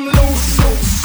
People, can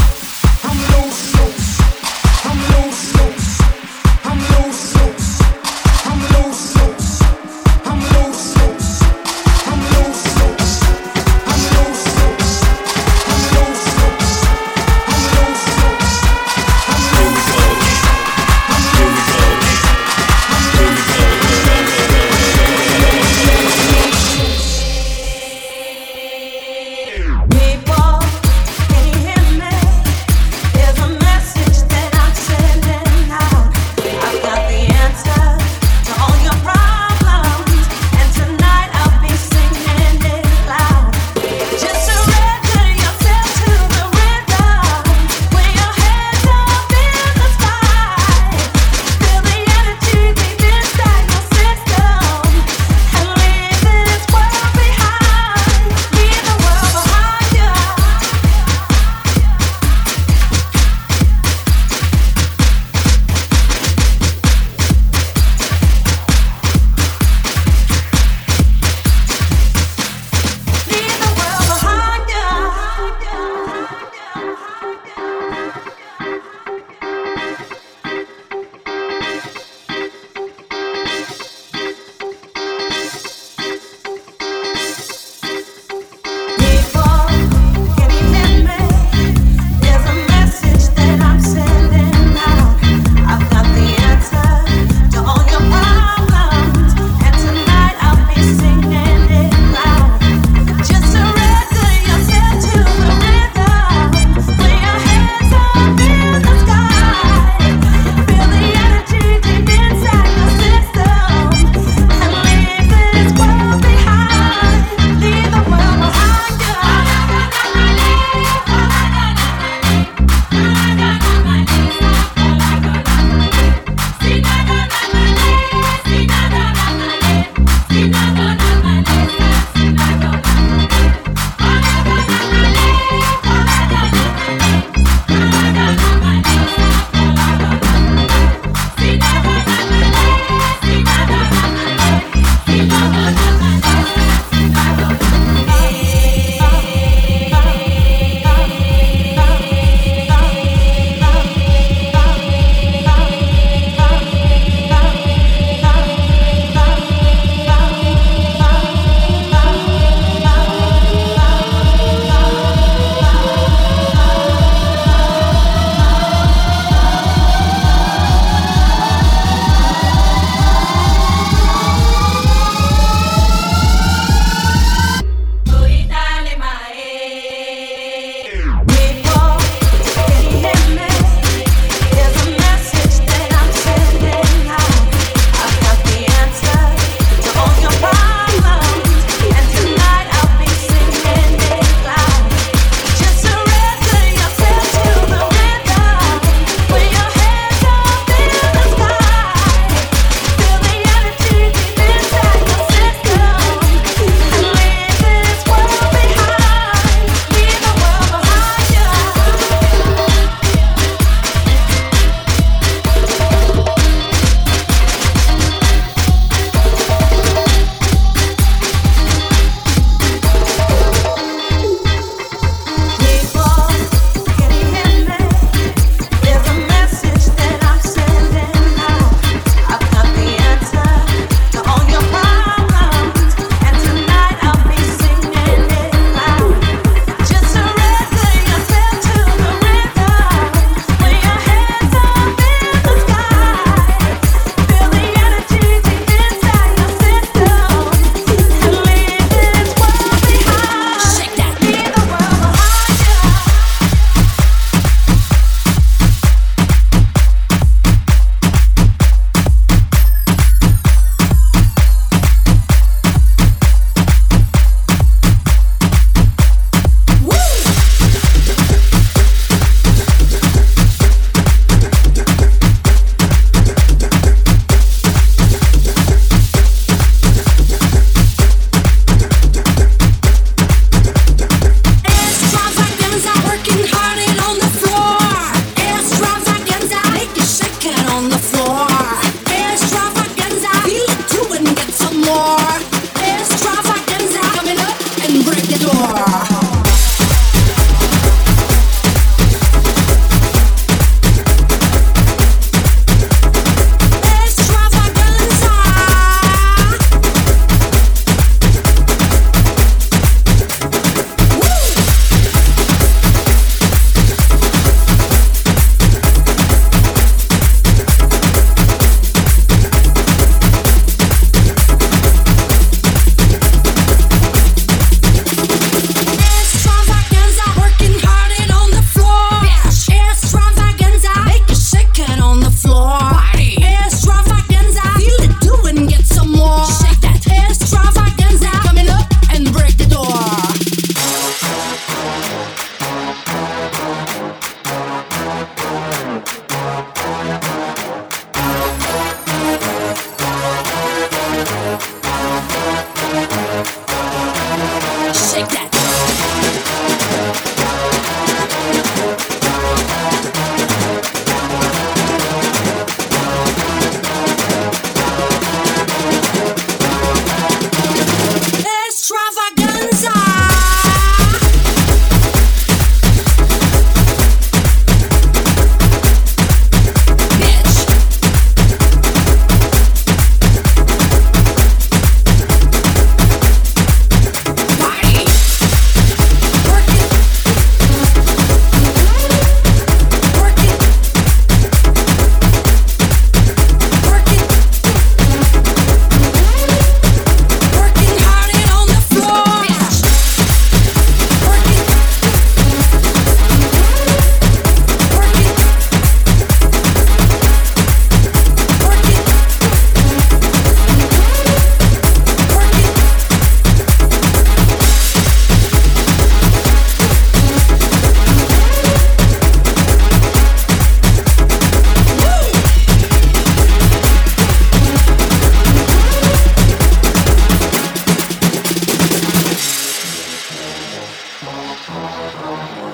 Música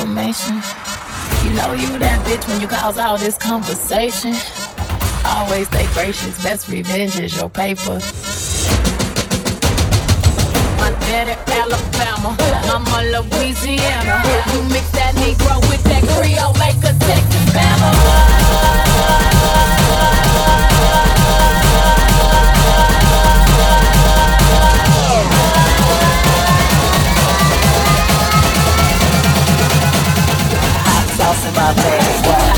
information. You know you that bitch when you cause all this conversation. Always stay gracious, best revenge is your paper. My daddy Alabama, mama Louisiana. You mix that Negro with that Creole, make a Texas Bama. My baby.